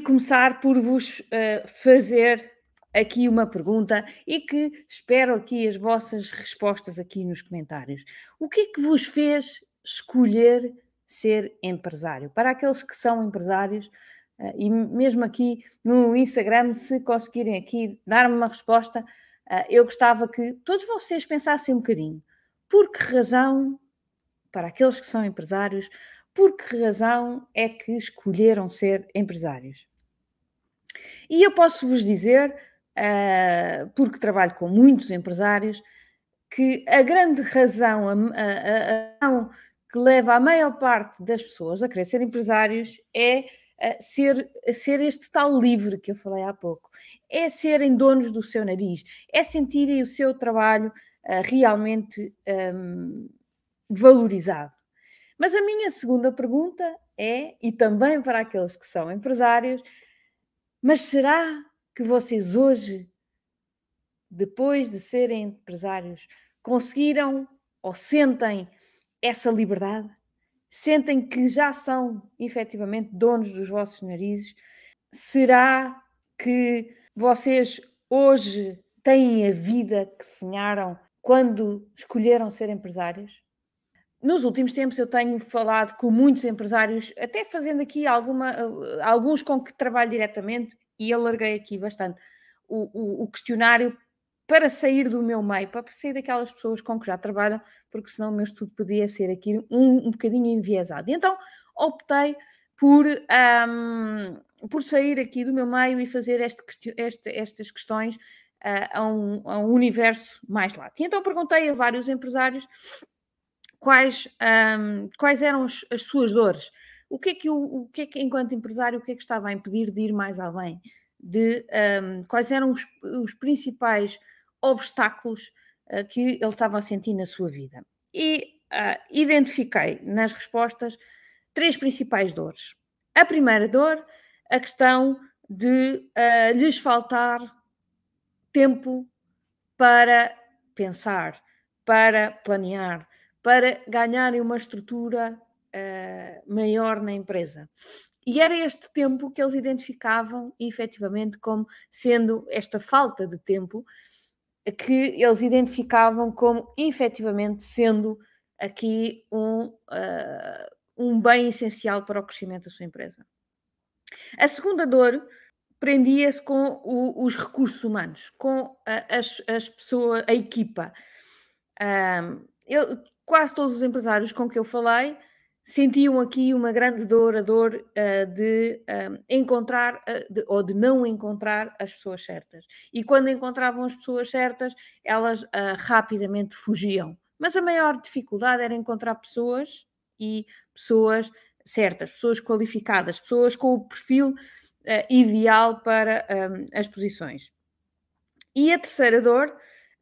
começar por vos uh, fazer aqui uma pergunta e que espero aqui as vossas respostas aqui nos comentários. O que é que vos fez escolher ser empresário? Para aqueles que são empresários, uh, e mesmo aqui no Instagram, se conseguirem aqui dar-me uma resposta, uh, eu gostava que todos vocês pensassem um bocadinho. Por que razão, para aqueles que são empresários, por que razão é que escolheram ser empresários? E eu posso vos dizer, uh, porque trabalho com muitos empresários, que a grande razão, a, a, a, que leva a maior parte das pessoas a querer ser empresários é uh, ser, ser este tal livre que eu falei há pouco. É serem donos do seu nariz, é sentirem o seu trabalho uh, realmente um, valorizado. Mas a minha segunda pergunta é, e também para aqueles que são empresários, mas será que vocês hoje, depois de serem empresários, conseguiram ou sentem essa liberdade? Sentem que já são efetivamente donos dos vossos narizes? Será que vocês hoje têm a vida que sonharam quando escolheram ser empresários? Nos últimos tempos eu tenho falado com muitos empresários, até fazendo aqui alguma, alguns com que trabalho diretamente, e alarguei aqui bastante o, o, o, questionário para sair do meu meio, para sair daquelas pessoas com que já trabalham, porque senão o meu estudo podia ser aqui um, um bocadinho enviesado. E então optei por, um, por sair aqui do meu meio e fazer este, este, estas questões uh, a, um, a um universo mais lato. E então perguntei a vários empresários quais, um, quais eram as, as, suas dores, o que, é que o, o que é que, enquanto empresário, o que é que estava a impedir de ir mais além, de um, quais eram os, os principais obstáculos uh, que ele estava a sentir na sua vida. E uh, identifiquei nas respostas três principais dores. A primeira dor, a questão de uh, lhes faltar tempo para pensar, para planear, para ganharem uma estrutura uh, maior na empresa. E era este tempo que eles identificavam efetivamente como sendo esta falta de tempo que eles identificavam como efetivamente sendo aqui um, uh, um bem essencial para o crescimento da sua empresa. A segunda dor prendia-se com o, os recursos humanos, com a, as, as pessoas, a equipa. Um, eu, quase todos os empresários com que eu falei sentiam aqui uma grande dor, a dor uh, de um, encontrar uh, de, ou de não encontrar as pessoas certas. E quando encontravam as pessoas certas, elas uh, rapidamente fugiam. Mas a maior dificuldade era encontrar pessoas e pessoas certas, pessoas qualificadas, pessoas com o perfil ideal para um, as posições. E a terceira dor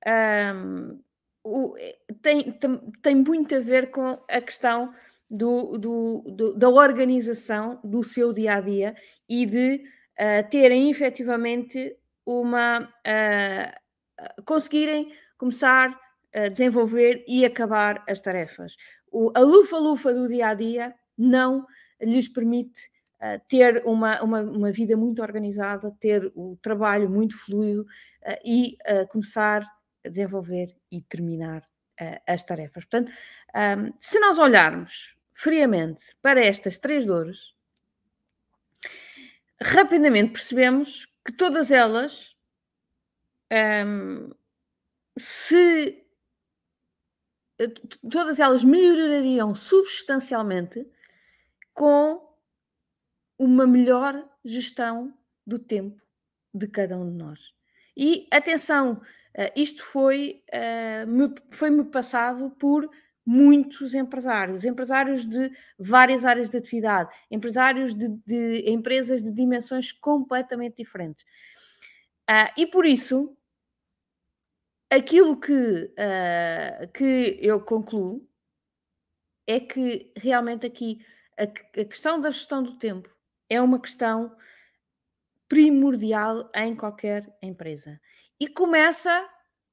um, o, eh, tem, tem, tem, muito a ver com a questão do, do, do, da organização do seu dia a dia e de uh, terem efetivamente uma. Uh, conseguirem começar a desenvolver e acabar as tarefas. O, a lufa-lufa do dia a dia não lhes permite uh, ter uma, uma, uma, vida muito organizada, ter o trabalho muito fluido e começar desenvolver e terminar uh, as tarefas. Portanto, um, se nós olharmos friamente para estas três dores, rapidamente percebemos que todas elas, um, se todas elas melhorariam substancialmente com uma melhor gestão do tempo de cada um de nós. E atenção, Uh, isto foi, uh, me, foi-me passado por muitos empresários, empresários de várias áreas de atividade, empresários de, de empresas de dimensões completamente diferentes. Uh, e por isso, aquilo que, uh, que eu concluo é que realmente aqui a, a, questão da gestão do tempo é uma questão primordial em qualquer empresa e começa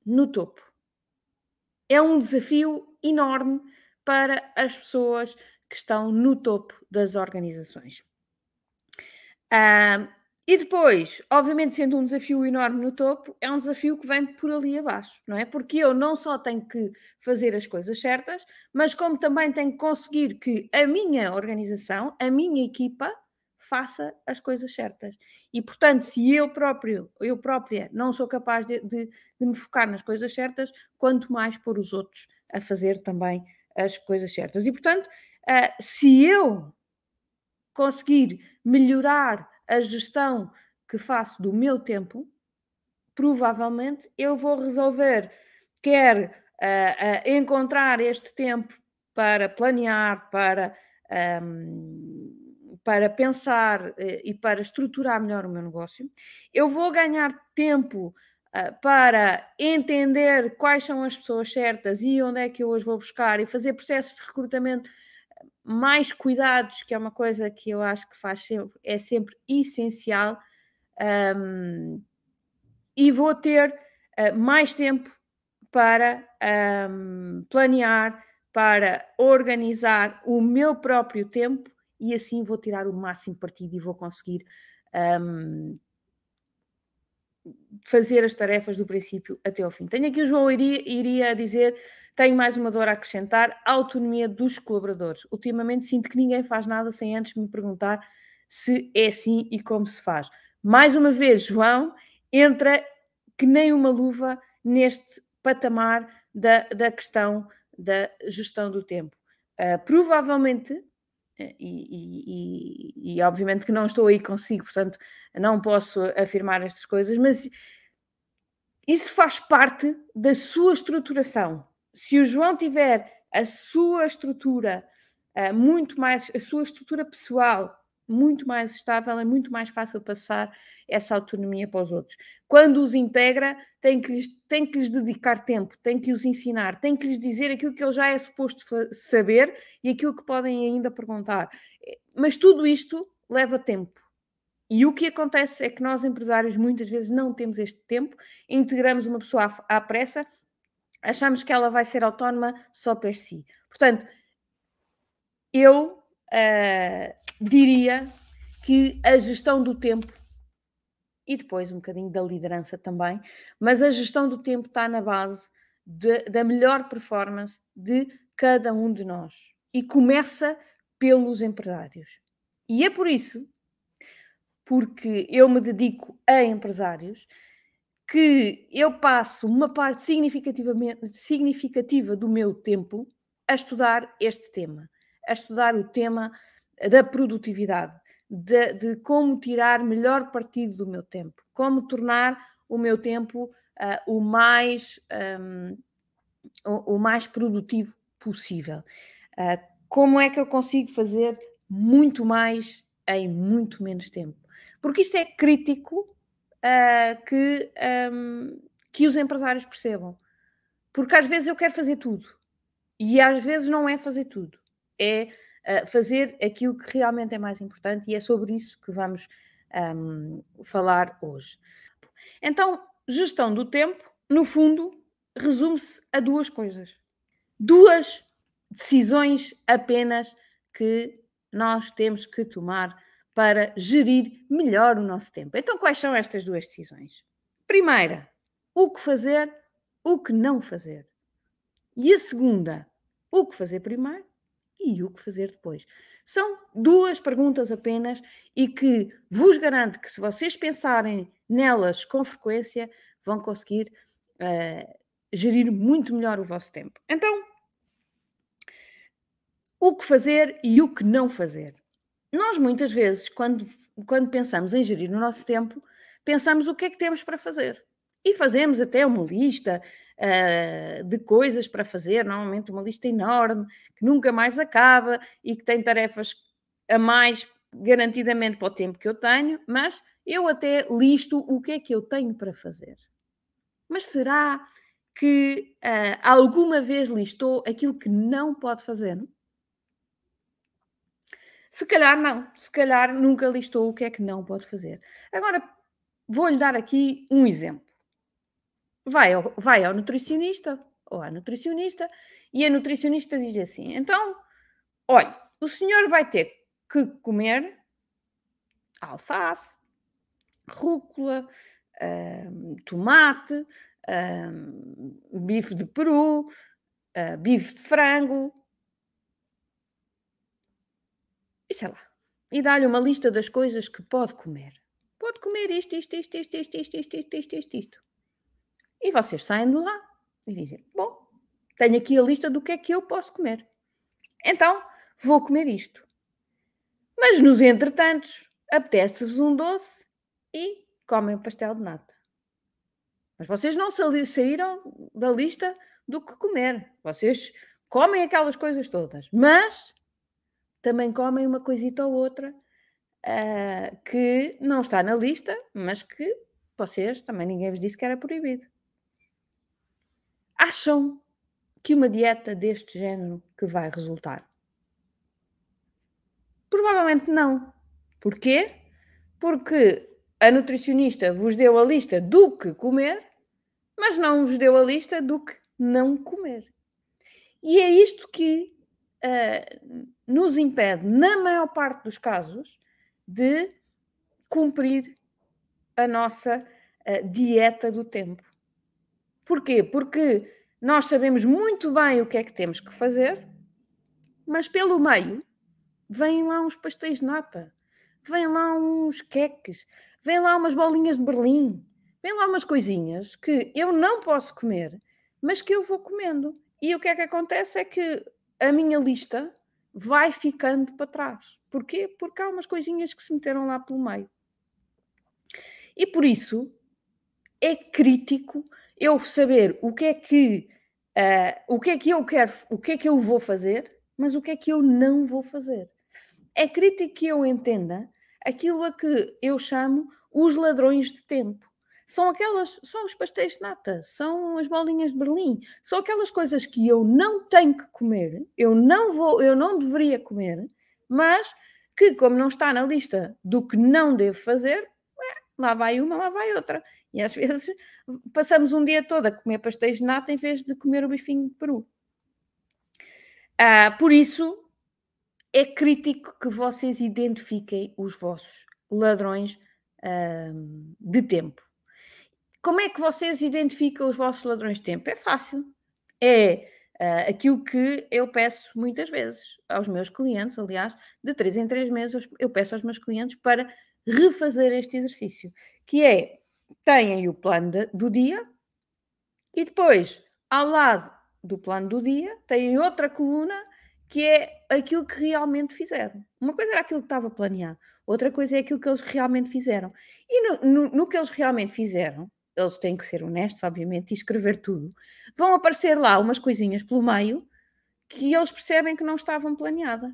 no topo. É um desafio enorme para as pessoas que estão no topo das organizações. E depois, obviamente, sendo um desafio enorme no topo, é um desafio que vem por ali abaixo, não é? Porque eu não só tenho que fazer as coisas certas, mas como também tenho que conseguir que a minha organização, a minha equipa, faça as coisas certas. E, portanto, se eu próprio, eu própria, não sou capaz de, de, de me focar nas coisas certas, quanto mais pôr os outros a fazer também as coisas certas. E, portanto, uh, se eu conseguir melhorar a gestão que faço do meu tempo, provavelmente eu vou resolver, quer uh, uh, encontrar este tempo para planear, para, um, para pensar uh, e para estruturar melhor o meu negócio. Eu vou ganhar tempo para entender quais são as pessoas certas e onde é que eu as vou buscar e fazer processos de recrutamento mais cuidados, que é uma coisa que eu acho que faz sempre, é sempre essencial, um, e vou ter uh, mais tempo para um, planear, para organizar o meu próprio tempo e assim vou tirar o máximo partido e vou conseguir um, fazer as tarefas do princípio até ao fim. Tenho aqui o João iria, iria dizer tenho mais uma dor a acrescentar: a autonomia dos colaboradores. Ultimamente sinto que ninguém faz nada sem antes me perguntar se é assim e como se faz. Mais uma vez, João entra que nem uma luva neste patamar da, da questão da gestão do tempo. Uh, provavelmente, e, e, e, e, obviamente que não estou aí consigo, portanto não posso afirmar estas coisas, mas isso faz parte da sua estruturação. Se o João tiver a sua estrutura uh, muito mais, a sua estrutura pessoal muito mais estável, é muito mais fácil passar essa autonomia para os outros. Quando os integra, tem que lhes, tem que lhes dedicar tempo, tem que os ensinar, tem que lhes dizer aquilo que ele já é suposto saber e aquilo que podem ainda perguntar. Mas tudo isto leva tempo. E o que acontece é que nós, empresários, muitas vezes não temos este tempo, integramos uma pessoa à, à pressa achamos que ela vai ser autónoma só per si. Portanto, eu uh, diria que a gestão do tempo e depois um bocadinho da liderança também, mas a gestão do tempo está na base de, da melhor performance de cada um de nós e começa pelos empresários. E é por isso, porque eu me dedico a empresários, que eu passo uma parte significativamente, significativa do meu tempo a estudar este tema, a estudar o tema da produtividade, de, de como tirar melhor partido do meu tempo, como tornar o meu tempo uh, o, mais, um, o, o, mais produtivo possível. Uh, como é que eu consigo fazer muito mais em muito menos tempo? Porque isto é crítico uh, que, um, que os empresários percebam. Porque às vezes eu quero fazer tudo e às vezes não é fazer tudo, é uh, fazer aquilo que realmente é mais importante e é sobre isso que vamos um, falar hoje. Então, gestão do tempo, no fundo, resume-se a duas coisas. Duas decisões apenas que nós temos que tomar para gerir melhor o nosso tempo. Então, quais são estas duas decisões? Primeira, o que fazer, o que não fazer. E a segunda, o que fazer primeiro e o que fazer depois. São duas perguntas apenas e que vos garanto que, se vocês pensarem nelas com frequência, vão conseguir uh, gerir muito melhor o vosso tempo. Então, o que fazer e o que não fazer. Nós, muitas vezes, quando, quando pensamos em gerir o nosso tempo, pensamos o que é que temos para fazer. E fazemos até uma lista uh, de coisas para fazer, normalmente uma lista enorme, que nunca mais acaba e que tem tarefas a mais garantidamente para o tempo que eu tenho, mas eu até listo o que é que eu tenho para fazer. Mas será que uh, alguma vez listou aquilo que não pode fazer? Se calhar não, se calhar nunca listou o que é que não pode fazer. Agora, vou-lhe dar aqui um exemplo. Vai ao, vai ao nutricionista ou à nutricionista e a nutricionista diz assim: então, olha, o senhor vai ter que comer alface, rúcula, uh, tomate, uh, bife de peru, uh, bife de frango. E sei lá. E dá-lhe uma lista das coisas que pode comer. Pode comer isto, isto, isto, isto, isto, isto, isto, isto, isto, isto, isto. E vocês saem de lá e dizem: Bom, tenho aqui a lista do que é que eu posso comer. Então, vou comer isto. Mas nos entretantos, apetece-vos um doce e comem o pastel de nata. Mas vocês não saíram da lista do que comer. Vocês comem aquelas coisas todas, mas também comem uma coisita ou outra uh, que não está na lista, mas que vocês também ninguém vos disse que era proibido. Acham que uma dieta deste género que vai resultar? Provavelmente não. Porquê? Porque a nutricionista vos deu a lista do que comer, mas não vos deu a lista do que não comer. E é isto que uh, nos impede, na maior parte dos casos, de cumprir a nossa uh, dieta do tempo. Porquê? Porque nós sabemos muito bem o que é que temos que fazer, mas pelo meio vêm lá uns pastéis de nata, vêm lá uns queques, vêm lá umas bolinhas de Berlim, vêm lá umas coisinhas que eu não posso comer, mas que eu vou comendo. E o que é que acontece é que a minha lista vai ficando para trás. Porquê? Porque há umas coisinhas que se meteram lá pelo meio. E por isso é crítico eu saber o que é que uh, o que é que eu quero, o que é que eu vou fazer, mas o que é que eu não vou fazer. É crítico que eu entenda aquilo a que eu chamo os ladrões de tempo. São aquelas, são os pastéis de nata, são as bolinhas de Berlim, são aquelas coisas que eu não tenho que comer, eu não vou, eu não deveria comer, mas que como não está na lista do que não devo fazer, lá vai uma, lá vai outra. E às vezes passamos um dia todo a comer pastéis de nata em vez de comer o bifinho de peru. Ah, por isso, é crítico que vocês identifiquem os vossos ladrões uh, de tempo. Como é que vocês identificam os vossos ladrões de tempo? É fácil. É uh, aquilo que eu peço muitas vezes aos meus clientes, aliás, de três em três meses eu peço aos meus clientes para refazer este exercício, que é, têm o plano de, do dia e depois, ao lado do plano do dia, têm outra coluna que é aquilo que realmente fizeram. Uma coisa era aquilo que estava planeado, outra coisa é aquilo que eles realmente fizeram. E no, no, no, que eles realmente fizeram, eles têm que ser honestos, obviamente, e escrever tudo. Vão aparecer lá umas coisinhas pelo meio que eles percebem que não estavam planeadas.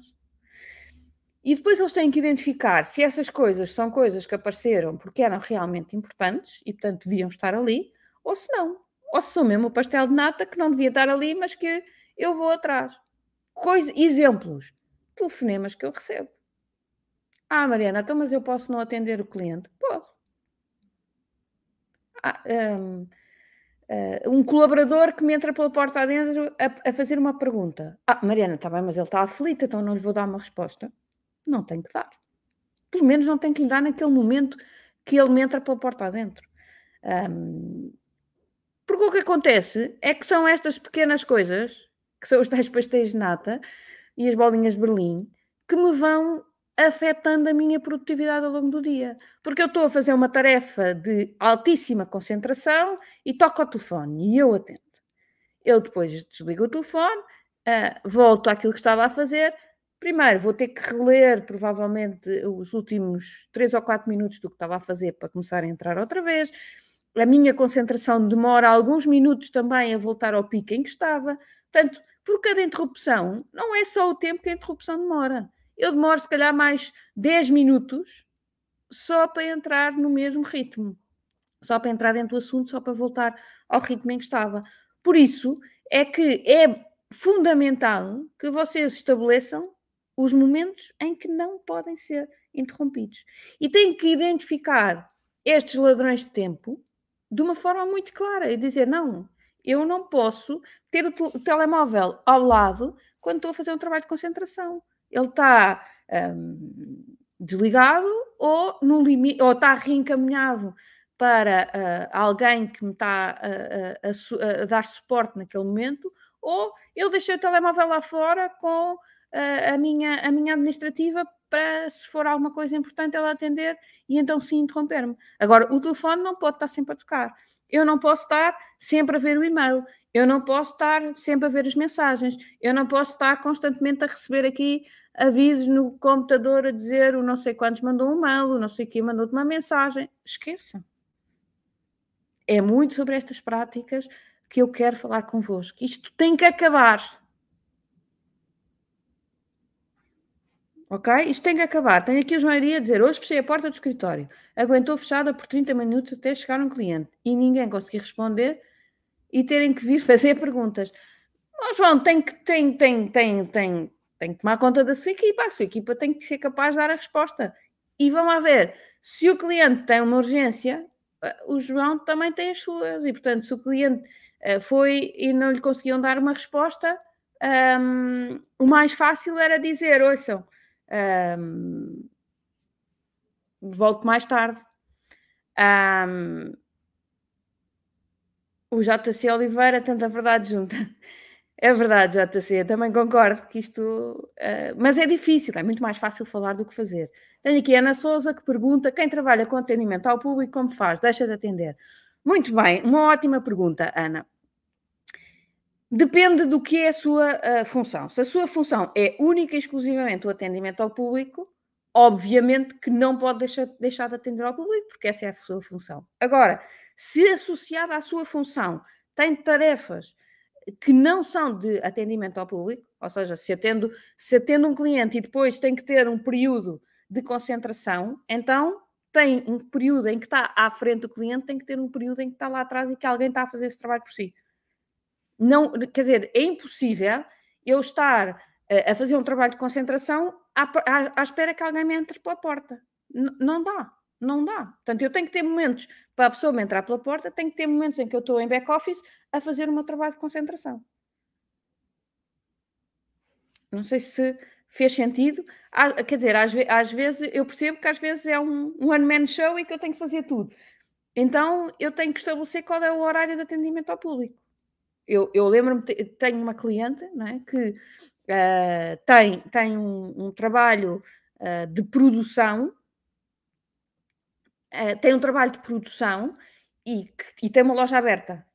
E depois eles têm que identificar se essas coisas são coisas que apareceram porque eram realmente importantes e, portanto, deviam estar ali, ou se não. Ou se são mesmo o pastel de nata que não devia estar ali, mas que eu vou atrás. Coisa, exemplos, telefonemas que eu recebo. Ah, Mariana, então, mas eu posso não atender o cliente? Posso. Ah, um, ah, um, colaborador que me entra pela porta adentro a, a fazer uma pergunta. Ah, Mariana, está bem, mas ele está aflito, então não lhe vou dar uma resposta. Não tenho que dar. Pelo menos não tenho que lhe dar naquele momento que ele me entra pela porta adentro. Um, porque o que acontece é que são estas pequenas coisas que são os tais pastéis de nata e as bolinhas de Berlim, que me vão afetando a minha produtividade ao longo do dia. Porque eu estou a fazer uma tarefa de altíssima concentração e toco ao telefone e eu atendo. Eu depois desligo o telefone, uh, volto àquilo que estava a fazer. Primeiro vou ter que reler provavelmente os últimos 3 ou 4 minutos do que estava a fazer para começar a entrar outra vez. A minha concentração demora alguns minutos também a voltar ao pico em que estava. Portanto, por cada interrupção, não é só o tempo que a interrupção demora. Eu demoro, se calhar, mais 10 minutos só para entrar no mesmo ritmo, só para entrar dentro do assunto, só para voltar ao ritmo em que estava. Por isso é que é fundamental que vocês estabeleçam os momentos em que não podem ser interrompidos. E têm que identificar estes ladrões de tempo de uma forma muito clara e dizer: não, eu não posso ter o, o, telemóvel ao lado quando estou a fazer um trabalho de concentração. Ele está um, desligado ou, no limite, ou está reencaminhado para uh, alguém que me está a, a, dar suporte naquele momento, ou eu deixei o telemóvel lá fora com a, minha, a minha administrativa para, se for alguma coisa importante, ela atender e então sim interromper-me. Agora, o telefone não pode estar sempre a tocar. Eu não posso estar sempre a ver o e-mail. Eu não posso estar sempre a ver as mensagens. Eu não posso estar constantemente a receber aqui avisos no computador a dizer o não sei quantos mandou um mail, o não sei quem mandou-te uma mensagem. Esqueça. É muito sobre estas práticas que eu quero falar convosco. Isto tem que acabar. Ok? Isto tem que acabar. Tenho aqui o João a dizer: hoje fechei a porta do escritório. Aguentou fechada por 30 minutos até chegar um cliente e ninguém conseguiu responder e terem que vir fazer perguntas. Oh, João, tem que, tem, tem, tem, tem, tem que tomar conta da sua equipa. A sua equipa tem que ser capaz de dar a resposta. E vamos lá ver, se o cliente tem uma urgência, o João também tem as suas. E, portanto, se o cliente uh, foi e não lhe conseguiam dar uma resposta, um, o mais fácil era dizer: ouçam, um, volto mais tarde. Um, o JC Oliveira, tanta verdade junta. É verdade, JC, também concordo que isto. Uh, mas é difícil, é muito mais fácil falar do que fazer. Tenho aqui a Ana Souza que pergunta: quem trabalha com atendimento ao público, como faz? Deixa de atender. Muito bem, uma ótima pergunta, Ana. Depende do que é a sua uh, função. Se a sua função é única e exclusivamente o atendimento ao público, obviamente que não pode deixar, deixar de atender ao público, porque essa é a sua função. Agora, se associada à sua função tem tarefas que não são de atendimento ao público, ou seja, se atendo, se atendo um cliente e depois tem que ter um período de concentração, então tem um período em que está à frente do cliente, tem que ter um período em que está lá atrás e que alguém está a fazer esse trabalho por si. Não, quer dizer, é impossível eu estar a fazer um trabalho de concentração à, à, à espera que alguém me entre pela porta. N não dá, não dá. Portanto, eu tenho que ter momentos para a pessoa me entrar pela porta, tenho que ter momentos em que eu estou em back-office a fazer o meu trabalho de concentração. Não sei se fez sentido. quer dizer, às, às, vezes eu percebo que às vezes é um, um one-man show e que eu tenho que fazer tudo. Então eu tenho que estabelecer qual é o horário de atendimento ao público. Eu, eu lembro-me, tenho uma cliente é, que uh, tem, tem um, um trabalho uh, de produção, uh, tem um trabalho de produção e, e tem uma loja aberta.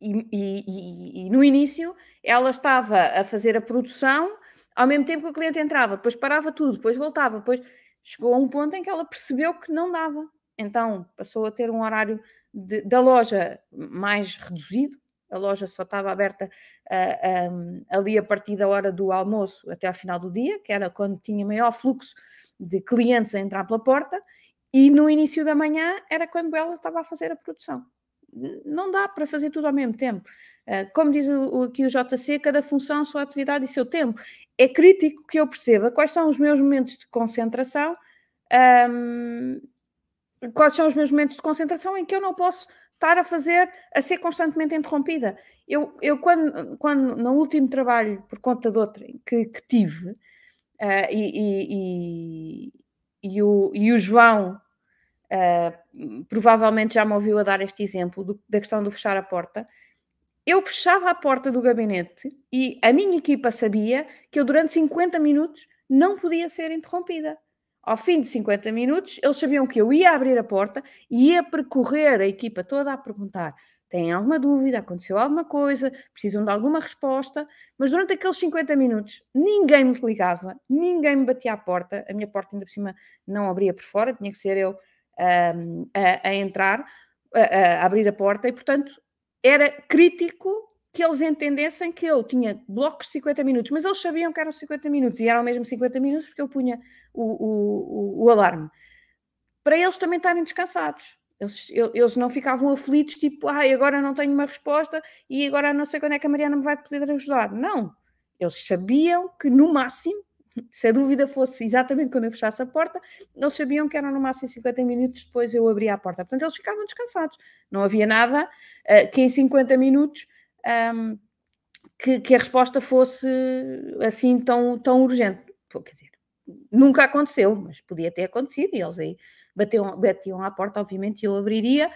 E, e, e, e, no início ela estava a fazer a produção ao mesmo tempo que o cliente entrava, depois parava tudo, depois voltava, depois chegou a um ponto em que ela percebeu que não dava. Então passou a ter um horário de, da loja mais reduzido, a loja só estava aberta uh, um, ali a partir da hora do almoço até ao final do dia, que era quando tinha maior fluxo de clientes a entrar pela porta, e no início da manhã era quando ela estava a fazer a produção. Não dá para fazer tudo ao mesmo tempo. Uh, como diz o, aqui o JC, cada função, sua atividade e seu tempo. É crítico que eu perceba quais são os meus momentos de concentração, um, quais são os meus momentos de concentração em que eu não posso estar a fazer, a ser constantemente interrompida. Eu, eu quando, quando no último trabalho por conta de outra que, que tive, uh, e, e, e, e, o, e o João uh, provavelmente já me ouviu a dar este exemplo do, da questão do fechar a porta, eu fechava a porta do gabinete e a minha equipa sabia que eu durante 50 minutos não podia ser interrompida. Ao fim de 50 minutos, eles sabiam que eu ia abrir a porta e ia percorrer a equipa toda a perguntar: têm alguma dúvida? Aconteceu alguma coisa? Precisam de alguma resposta? Mas durante aqueles 50 minutos, ninguém me ligava, ninguém me batia à porta. A minha porta, ainda por cima, não abria por fora, tinha que ser eu um, a, a, entrar, a, a abrir a porta, e portanto era crítico que eles entendessem que eu tinha blocos de 50 minutos, mas eles sabiam que eram 50 minutos e eram mesmo 50 minutos porque eu punha o, o, o, o alarme. Para eles também estarem descansados. Eles, eles não ficavam aflitos, tipo, ai, ah, agora não tenho uma resposta e agora não sei quando é que a Mariana me vai poder ajudar. Não. Eles sabiam que no máximo, se a dúvida fosse exatamente quando eu fechasse a porta, eles sabiam que eram no máximo 50 minutos depois eu abria a porta. Portanto, eles ficavam descansados. Não havia nada uh, que em 50 minutos um, que, que, a resposta fosse assim tão, tão urgente. Quer dizer, nunca aconteceu, mas podia ter acontecido e eles aí batiam, batiam à porta, obviamente, e eu abriria.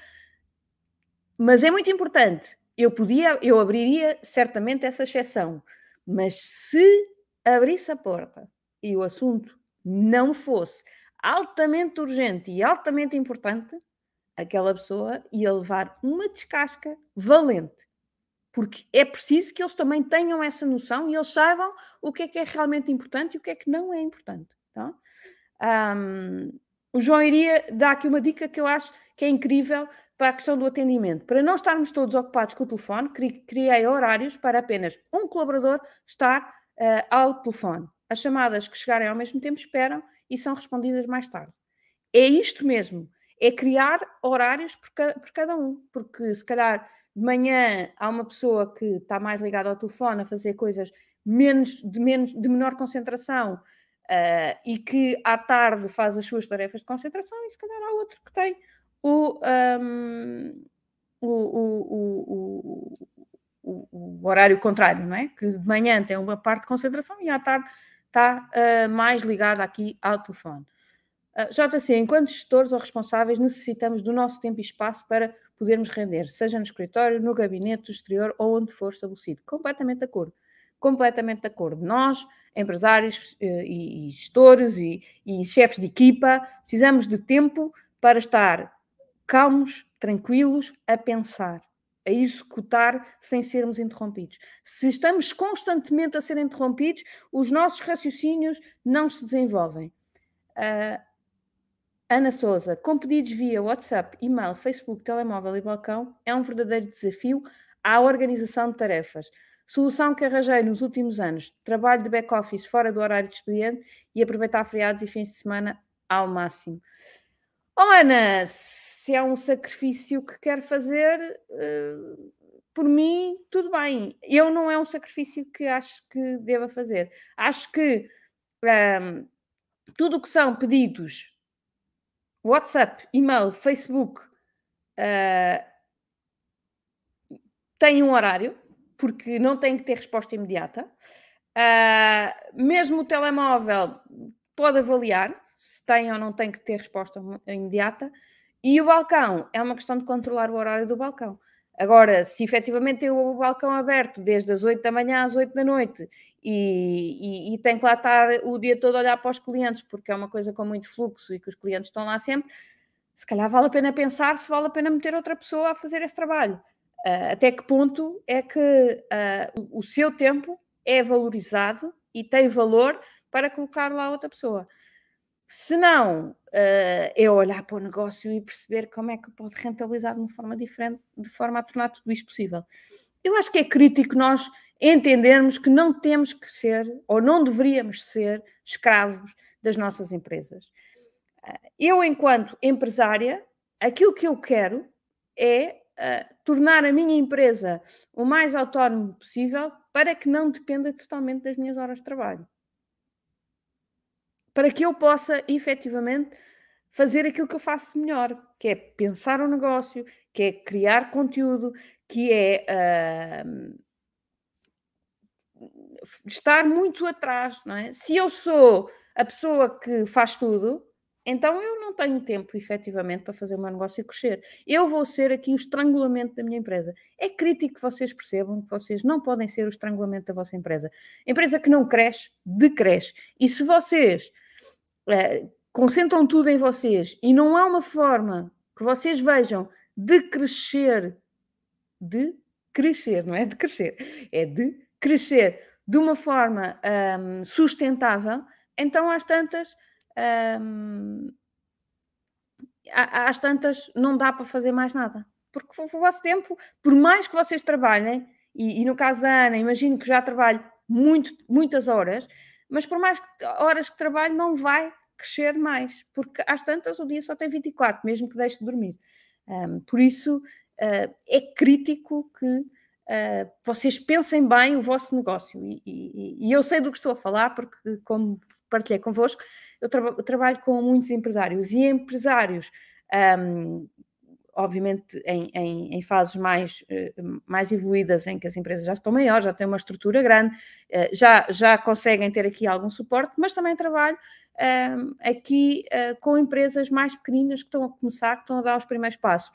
Mas é muito importante. Eu podia, eu abriria certamente essa exceção, mas se abrisse a porta e o assunto não fosse altamente urgente e altamente importante, aquela pessoa ia levar uma descasca valente. Porque é preciso que eles também tenham essa noção e eles saibam o que é que é realmente importante e o que é que não é importante. Tá? Um, o João iria dar aqui uma dica que eu acho que é incrível para a questão do atendimento. Para não estarmos todos ocupados com o telefone, criei horários para apenas um colaborador estar uh, ao telefone. As chamadas que chegarem ao mesmo tempo esperam e são respondidas mais tarde. É isto mesmo, é criar horários por, por cada um, porque se calhar de manhã há uma pessoa que está mais ligada ao telefone a fazer coisas menos, de, menos, de menor concentração uh, e que à tarde faz as suas tarefas de concentração, e se calhar há outro que tem o, um, o, o, o, o, horário contrário, não é? Que de manhã tem uma parte de concentração e à tarde está uh, mais ligada aqui ao telefone. Uh, JC, enquanto gestores ou responsáveis, necessitamos do nosso tempo e espaço para podermos render, seja no escritório, no gabinete, do exterior ou onde for estabelecido. Completamente de acordo. Completamente de acordo. Nós, empresários uh, e, gestores e, e chefes de equipa, precisamos de tempo para estar calmos, tranquilos, a pensar a executar sem sermos interrompidos. Se estamos constantemente a ser interrompidos, os nossos raciocínios não se desenvolvem. Uh, Ana Souza, com pedidos via WhatsApp, e-mail, Facebook, telemóvel e balcão, é um verdadeiro desafio à organização de tarefas. Solução que arranjei nos últimos anos: trabalho de back-office fora do horário de expediente e aproveitar feriados e fins de semana ao máximo. Oh, Ana, se é um sacrifício que quer fazer, uh, por mim, tudo bem. Eu não é um sacrifício que acho que deva fazer. Acho que um, ehm, tudo o que são pedidos WhatsApp, e-mail, Facebook, uh, tem um horário, porque não tem que ter resposta imediata. Uh, mesmo o telemóvel pode avaliar se tem ou não tem que ter resposta imediata. E o balcão é uma questão de controlar o horário do balcão. Agora, se efetivamente tem o balcão aberto desde as 8 da manhã às 8 da noite e, e, e, tem que lá estar o dia todo a olhar para os clientes, porque é uma coisa com muito fluxo e que os clientes estão lá sempre, se calhar vale a pena pensar se vale a pena meter outra pessoa a fazer esse trabalho. Uh, até que ponto é que uh, o, o seu tempo é valorizado e tem valor para colocar lá outra pessoa. Se não, uh, é olhar para o negócio e perceber como é que pode rentabilizar de uma forma diferente, de forma a tornar tudo isto possível. Eu acho que é crítico nós entendermos que não temos que ser, ou não deveríamos ser, escravos das nossas empresas. Uh, eu, enquanto empresária, aquilo que eu quero é uh, tornar a minha empresa o mais autónomo possível para que não dependa totalmente das minhas horas de trabalho para que eu possa efetivamente fazer aquilo que eu faço melhor, que é pensar o um negócio, que é criar conteúdo, que é uh, estar muito atrás, não é? Se eu sou a pessoa que faz tudo, então eu não tenho tempo, efetivamente, para fazer o meu negócio crescer. Eu vou ser aqui o estrangulamento da minha empresa. É crítico que vocês percebam que vocês não podem ser o estrangulamento da vossa empresa. empresa que não cresce, decresce. E se vocês é, concentram tudo em vocês e não há uma forma que vocês vejam de crescer, de crescer, não é de crescer, é de crescer de uma forma um, sustentável, então às tantas. Um, às tantas não dá para fazer mais nada. Porque o vosso tempo, por mais que vocês trabalhem, e, e no caso da Ana, imagino que já trabalhe muito, muitas horas, mas por mais horas que trabalhe, não vai crescer mais, porque às tantas o dia só tem 24, mesmo que deixe de dormir. Um, por isso uh, é crítico que uh, vocês pensem bem o vosso negócio. E, e, e, eu sei do que estou a falar, porque, como partilhei convosco, eu, tra eu trabalho com muitos empresários e empresários um, obviamente em, em, em fases mais, mais evoluídas, em que as empresas já estão maiores, já têm uma estrutura grande, já, já conseguem ter aqui algum suporte, mas também trabalho aqui com empresas mais pequeninas que estão a começar, que estão a dar os primeiros passos.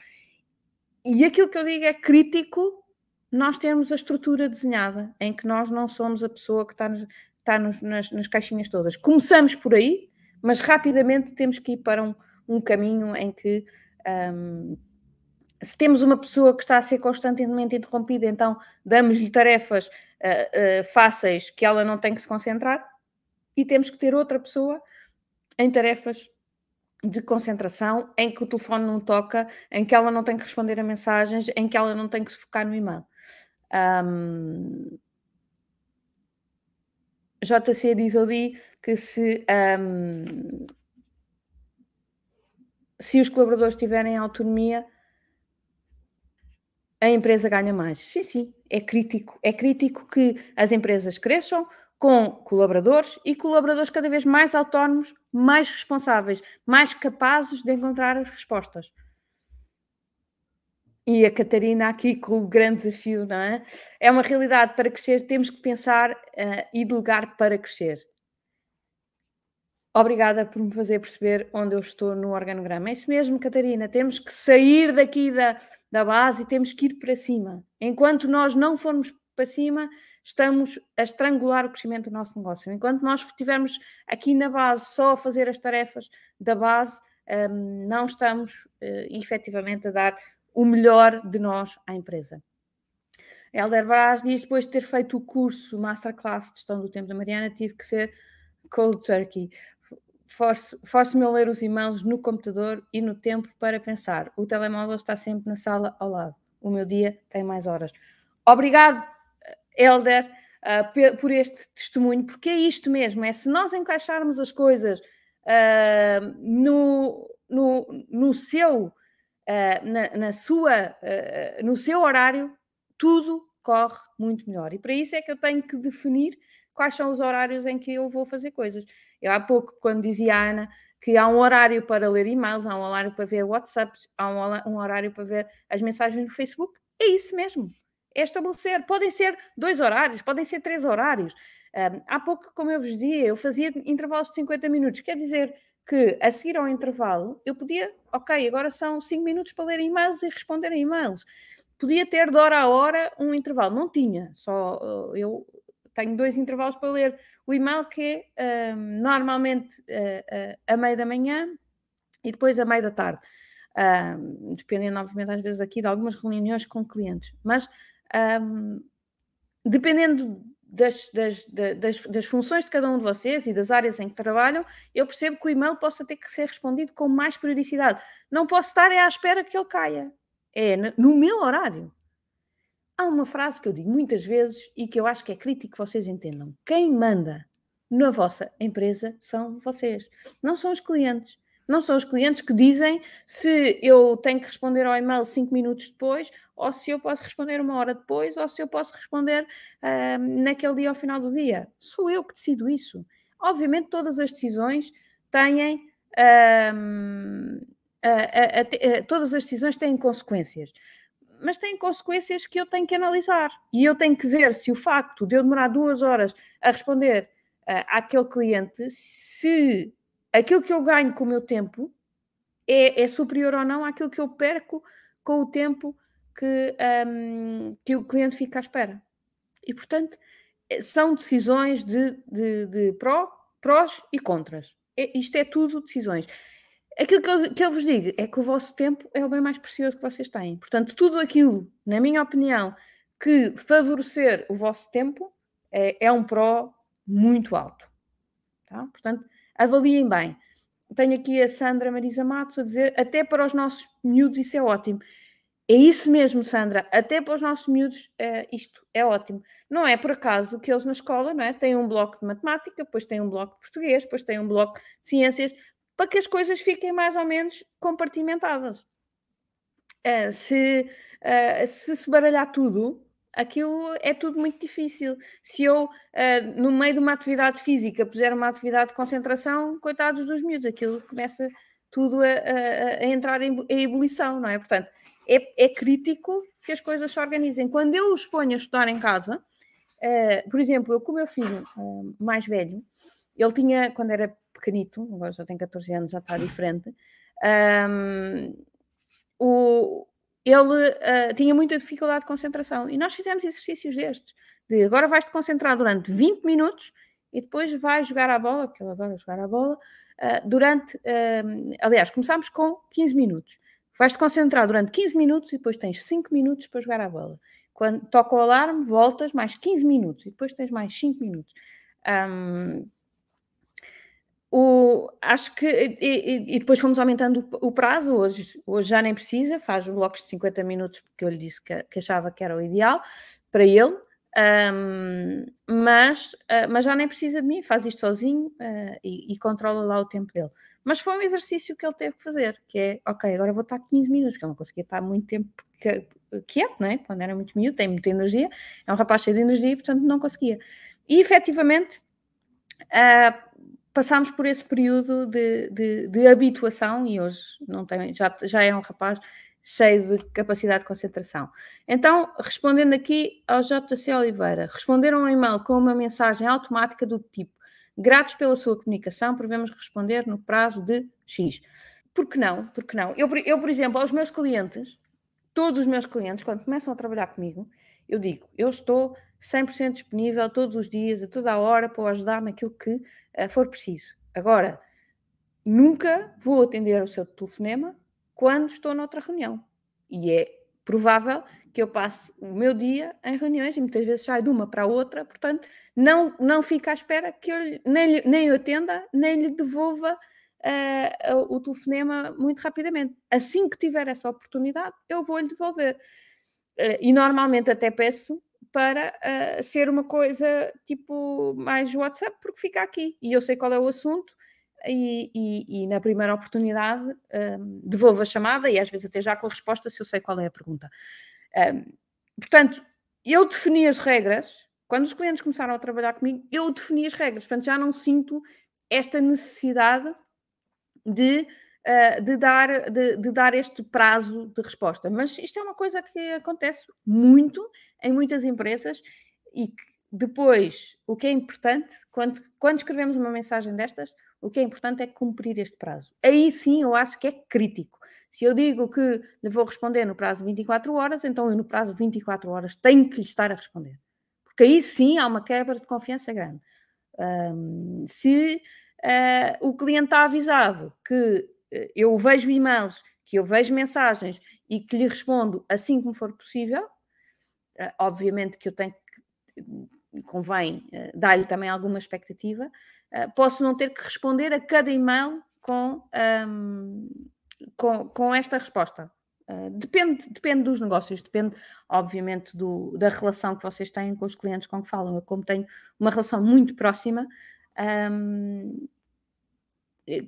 E aquilo que eu digo é crítico nós termos a estrutura desenhada, em que nós não somos a pessoa que está, nos, está nos, nas, nas, caixinhas todas. Começamos por aí, mas rapidamente temos que ir para um, um caminho em que um, se temos uma pessoa que está a ser constantemente interrompida, então damos-lhe tarefas uh, uh, fáceis que ela não tem que se concentrar e temos que ter outra pessoa em tarefas de concentração, em que o telefone não toca, em que ela não tem que responder a mensagens, em que ela não tem que se focar no e-mail. Um, JC diz ali que se, um, se os colaboradores tiverem autonomia, a empresa ganha mais. Sim, sim, é crítico. É crítico que as empresas cresçam com colaboradores e colaboradores cada vez mais autónomos, mais responsáveis, mais capazes de encontrar as respostas. E a Catarina aqui com o grande desafio, não é? É uma realidade para crescer, temos que pensar uh, e delegar para crescer. Obrigada por me fazer perceber onde eu estou no organograma. É isso mesmo, Catarina. Temos que sair daqui da, da base e temos que ir para cima. Enquanto nós não formos para cima, estamos a estrangular o crescimento do nosso negócio. Enquanto nós estivermos aqui na base só a fazer as tarefas da base, um, não estamos uh, efetivamente a dar o melhor de nós à empresa. Helder Braz diz: depois de ter feito o curso Masterclass de Gestão do Tempo da Mariana, tive que ser cold turkey. Force-me a ler os e-mails no computador e no tempo para pensar. O telemóvel está sempre na sala ao lado. O meu dia tem mais horas. Obrigado, Helder, uh, por este testemunho, porque é isto mesmo: é se nós encaixarmos as coisas uh, no, no, no seu uh, na, na, sua, no seu horário, tudo corre muito melhor. E para isso é que eu tenho que definir quais são os horários em que eu vou fazer coisas. Eu há pouco, quando dizia a Ana que há um horário para ler e-mails, há um horário para ver WhatsApp, há um horário para ver as mensagens no Facebook, é isso mesmo. É estabelecer. Podem ser dois horários, podem ser três horários. Um, há pouco, como eu vos dizia, eu fazia intervalos de 50 minutos. Quer dizer, que a seguir ao intervalo eu podia, ok, agora são 5 minutos para ler e-mails e responder a e-mails. Podia ter de hora a hora um intervalo, não tinha, só uh, eu tenho dois intervalos para ler o e-mail que é um, normalmente uh, uh, a meio da manhã e depois a meio da tarde. Dependendo, obviamente, às vezes aqui de algumas reuniões com clientes, mas um, dependendo das, das, das, das, funções de cada um de vocês e das áreas em que trabalham, eu percebo que o e-mail possa ter que ser respondido com mais periodicidade. Não posso estar é à espera que ele caia. É no meu horário. Há uma frase que eu digo muitas vezes e que eu acho que é crítico que vocês entendam. Quem manda na vossa empresa são vocês, não são os clientes. Não são os clientes que dizem se eu tenho que responder ao e-mail cinco minutos depois, ou se eu posso responder uma hora depois, ou se eu posso responder uh, naquele dia ao final do dia. Sou eu que decido isso. Obviamente, todas as decisões têm. Uh, uh, todas as decisões têm consequências, mas têm consequências que eu tenho que analisar e eu tenho que ver se o facto de eu demorar duas horas a responder àquele cliente, se aquilo que eu ganho com o meu tempo é, é superior ou não àquilo que eu perco com o tempo que, um, que o cliente fica à espera. E, portanto, eh, são decisões de, de, de pró, prós e contras. É, isto é tudo decisões. Aquilo que eu, que eu, vos digo é que o vosso tempo é o bem mais precioso que vocês têm. Portanto, tudo aquilo, na minha opinião, que favorecer o vosso tempo é, é um pró muito alto. Tá? Portanto, avaliem bem. Tenho aqui a Sandra Marisa Matos a dizer, até para os nossos miúdos isso é ótimo. É isso mesmo, Sandra. Até para os nossos miúdos é, isto é ótimo. Não é por acaso que eles na escola não é, têm um bloco de matemática, depois têm um bloco de português, depois têm um bloco de ciências, para que as coisas fiquem mais ou menos compartimentadas. Uh, se, uh, se se baralhar tudo, aquilo é tudo muito difícil. Se eu, uh, no meio de uma atividade física, puser uma atividade de concentração, coitados dos miúdos, aquilo começa tudo a, a, a entrar em, ebulição, não é? Portanto, é, é, crítico que as coisas se organizem. Quando eu os ponho a estudar em casa, uh, por exemplo, eu com o meu filho uh, mais velho, ele tinha, quando era pequenito, agora já tem 14 anos, já está diferente, um, o, ele uh, tinha muita dificuldade de concentração e nós fizemos exercícios destes, de agora vais-te concentrar durante 20 minutos e depois vais jogar a bola, porque ele adora jogar a bola, uh, durante, uh, aliás, começámos com 15 minutos. Vais-te concentrar durante 15 minutos e depois tens 5 minutos para jogar a bola. Quando toca o alarme, voltas mais 15 minutos e depois tens mais 5 minutos. Um, o, acho que e, e, depois fomos aumentando o, prazo, hoje, hoje já nem precisa, faz blocos de 50 minutos, porque eu lhe disse que, que achava que era o ideal para ele, um, mas, uh, mas já nem precisa de mim, faz isto sozinho uh, e, e, controla lá o tempo dele. Mas foi um exercício que ele teve que fazer, que é, ok, agora vou estar 15 minutos, porque ele não conseguia estar muito tempo quieto, não é? Quando era muito miúdo, tem muita energia, é um rapaz cheio de energia e, portanto, não conseguia. E, efetivamente, uh, passámos por esse período de, de, de, habituação e hoje não tem, já, já é um rapaz cheio de capacidade de concentração. Então, respondendo aqui ao JC Oliveira, responderam um e-mail com uma mensagem automática do tipo gratos pela sua comunicação, prevemos responder no prazo de X. Por que não? Por que não? Eu, eu, por exemplo, aos meus clientes, todos os meus clientes, quando começam a trabalhar comigo, eu digo, eu estou 100% disponível todos os dias, a toda a hora, para o ajudar naquilo que uh, for preciso. Agora, nunca vou atender o seu telefonema quando estou noutra reunião. E é provável que eu passe o meu dia em reuniões e muitas vezes saio de uma para a outra, portanto, não, não fica à espera que eu nem, nem eu atenda, nem lhe devolva uh, o telefonema muito rapidamente. Assim que tiver essa oportunidade, eu vou lhe devolver. Uh, e normalmente até peço para uh, ser uma coisa tipo mais WhatsApp, porque fica aqui. E eu sei qual é o assunto e, e, e, na primeira oportunidade um, devolvo a chamada e às vezes até já com a resposta se eu sei qual é a pergunta. Um, portanto, eu defini as regras, quando os clientes começaram a trabalhar comigo, eu defini as regras, portanto já não sinto esta necessidade de, uh, de, dar, de, de dar este prazo de resposta. Mas isto é uma coisa que acontece muito em muitas empresas e que depois, o que é importante, quando, quando escrevemos uma mensagem destas, o que é importante é cumprir este prazo. Aí sim eu acho que é crítico. Se eu digo que lhe vou responder no prazo de 24 horas, então eu no prazo de 24 horas tenho que lhe estar a responder. Porque aí sim há uma quebra de confiança grande. Um, se uh, o cliente está avisado que eu vejo e-mails, que eu vejo mensagens e que lhe respondo assim como for possível, uh, obviamente que eu tenho que convém uh, dar-lhe também alguma expectativa, posso não ter que responder a cada e-mail com, um, com, com, esta resposta. Uh, depende, depende dos negócios, depende, obviamente, do, da relação que vocês têm com os clientes com que falam. Eu, como tenho uma relação muito próxima, um,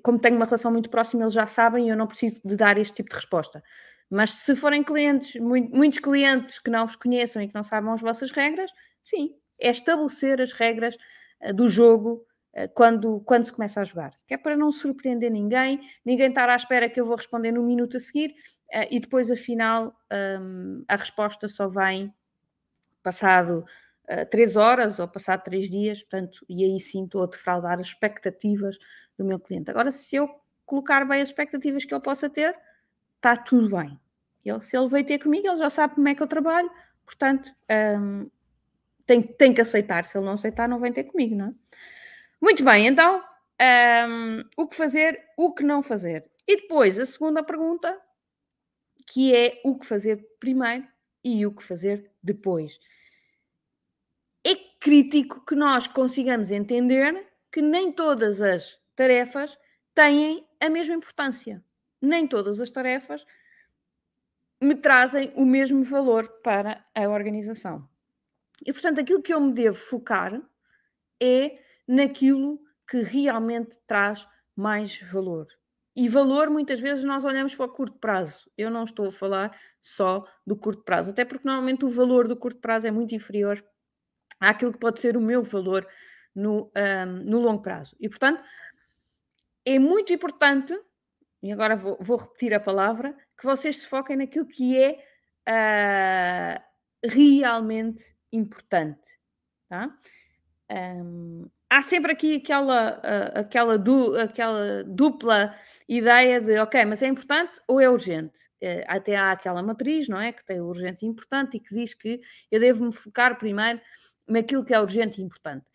como tenho uma relação muito próxima, eles já sabem e eu não preciso de dar este tipo de resposta. Mas se forem clientes, muitos clientes que não vos conheçam e que não sabem as vossas regras, sim, é estabelecer as regras uh, do jogo uh, quando, quando se começa a jogar. Que é para não surpreender ninguém, ninguém estar à espera que eu vou responder no minuto a seguir e depois, afinal, um, a resposta só vem passado três horas ou passado três dias, portanto, e aí sim estou a defraudar as expectativas do meu cliente. Agora, se eu colocar bem as expectativas que ele possa ter, está tudo bem. Ele, se ele veio ter comigo, ele já sabe como é que eu trabalho, portanto, um, tem, tem que aceitar. Se ele não aceitar, não vem ter comigo, não é? Muito bem, então, um, o que fazer, o que não fazer. E depois, a segunda pergunta, que é o que fazer primeiro e o que fazer depois. É crítico que nós consigamos entender que nem todas as tarefas têm a mesma importância. Nem todas as tarefas me trazem o mesmo valor para a organização. E, portanto, aquilo que eu me devo focar é naquilo que realmente traz mais valor. E valor, muitas vezes, nós olhamos para o curto prazo. Eu não estou a falar só do curto prazo, até porque normalmente o valor do curto prazo é muito inferior àquilo que pode ser o meu valor no, um, no longo prazo. E, portanto, é muito importante, e agora vou, vou, repetir a palavra, que vocês se foquem naquilo que é uh, realmente importante. Tá? Um, há sempre aqui aquela, uh, aquela, du, aquela dupla ideia de, ok, mas é importante ou é urgente? Uh, até há aquela matriz, não é? Que tem urgente e importante e que diz que eu devo me focar primeiro naquilo que é urgente e importante.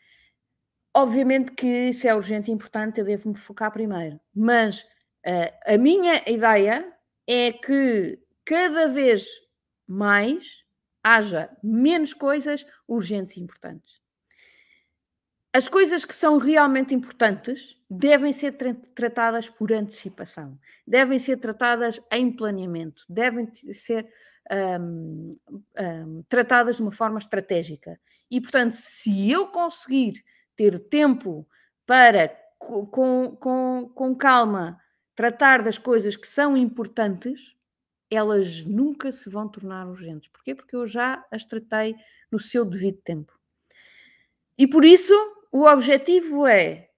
Obviamente que se é urgente e importante, eu devo me focar primeiro, mas uh, a minha ideia é que cada vez mais haja menos coisas urgentes e importantes. As coisas que são realmente importantes devem ser tra tratadas por antecipação, devem ser tratadas em planeamento, devem ser um, um, tratadas de uma forma estratégica. E, portanto, se eu conseguir ter tempo para, com, com, com calma, tratar das coisas que são importantes, elas nunca se vão tornar urgentes. Porquê? Porque eu já as tratei no seu devido tempo. E por isso, o objetivo é,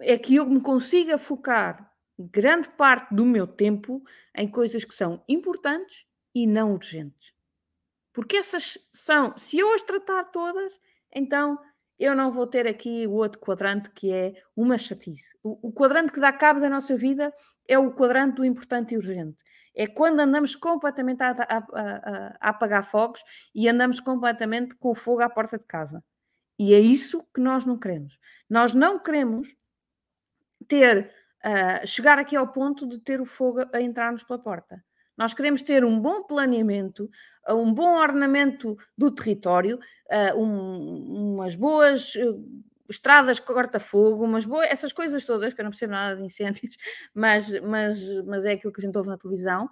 é que eu me consiga focar grande parte do meu tempo em coisas que são importantes e não urgentes. Porque essas são, se eu as tratar todas, então eu não vou ter aqui o outro quadrante que é uma chatice. O, o, quadrante que dá cabo da nossa vida é o quadrante do importante e urgente. É quando andamos completamente a, a, a, a apagar fogos e andamos completamente com o fogo à porta de casa. E é isso que nós não queremos. Nós não queremos ter, uh, chegar aqui ao ponto de ter o fogo a entrar-nos pela porta. Nós queremos ter um bom planeamento, um bom ornamento do território, uh, um, umas boas uh, estradas corta-fogo, umas boas, essas coisas todas, que eu não percebo nada de incêndios, mas, mas, mas é aquilo que a gente ouve na televisão,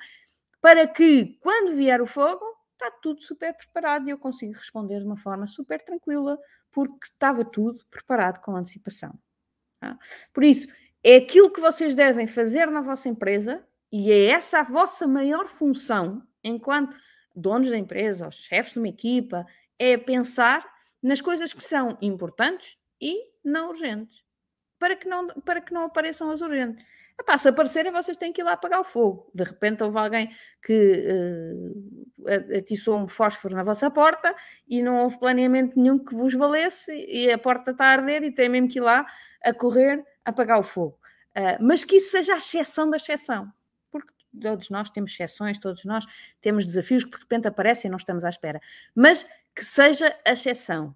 para que quando vier o fogo, está tudo super preparado e eu consigo responder de uma forma super tranquila, porque estava tudo preparado com antecipação. Tá? Por isso, é aquilo que vocês devem fazer na vossa empresa e é essa a vossa maior função enquanto donos da empresa, chefes de uma equipa, é pensar nas coisas que são importantes e não urgentes, para que não, para que não apareçam as urgentes. Epá, se aparecerem, vocês têm que ir lá apagar o fogo. De repente houve alguém que uh, atiçou um fósforo na vossa porta e não houve planeamento nenhum que vos valesse e a porta está a arder e tem mesmo que ir lá a correr apagar o fogo. Uh, mas que isso seja a exceção da exceção. Todos nós temos exceções, todos nós temos desafios que de repente aparecem e não estamos à espera. Mas que seja a exceção.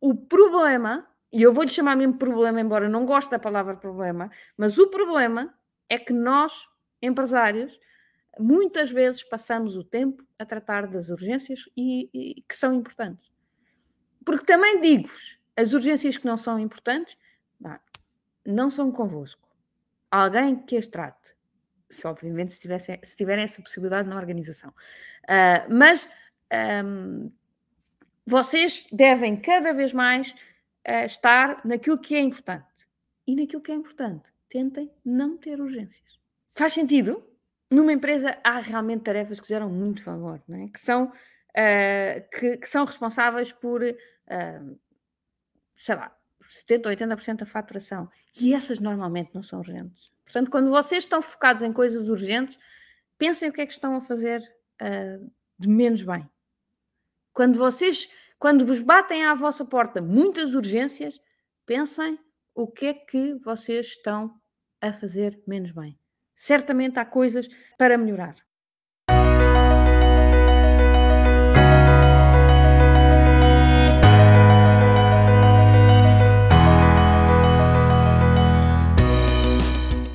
O problema e eu vou-lhe chamar mesmo problema, embora eu não goste da palavra problema, mas o problema é que nós, empresários, muitas vezes passamos o tempo a tratar das urgências e, e que são importantes. Porque também digo-vos, as urgências que não são importantes, não são convosco. Alguém que as trate. Se, obviamente, se, tivesse, se tiverem essa possibilidade na organização. Uh, mas um, vocês devem cada vez mais uh, estar naquilo que é importante. E naquilo que é importante, tentem não ter urgências. Faz sentido? Numa empresa há realmente tarefas que geram muito valor, é? que, são, uh, que, que, são responsáveis por, sei lá, 70% ou 80% da faturação. E essas normalmente não são urgentes. Portanto, quando vocês estão focados em coisas urgentes, pensem o que é que estão a fazer uh, de menos bem. Quando vocês quando vos batem à vossa porta muitas urgências, pensem o que é que vocês estão a fazer menos bem. Certamente há coisas para melhorar.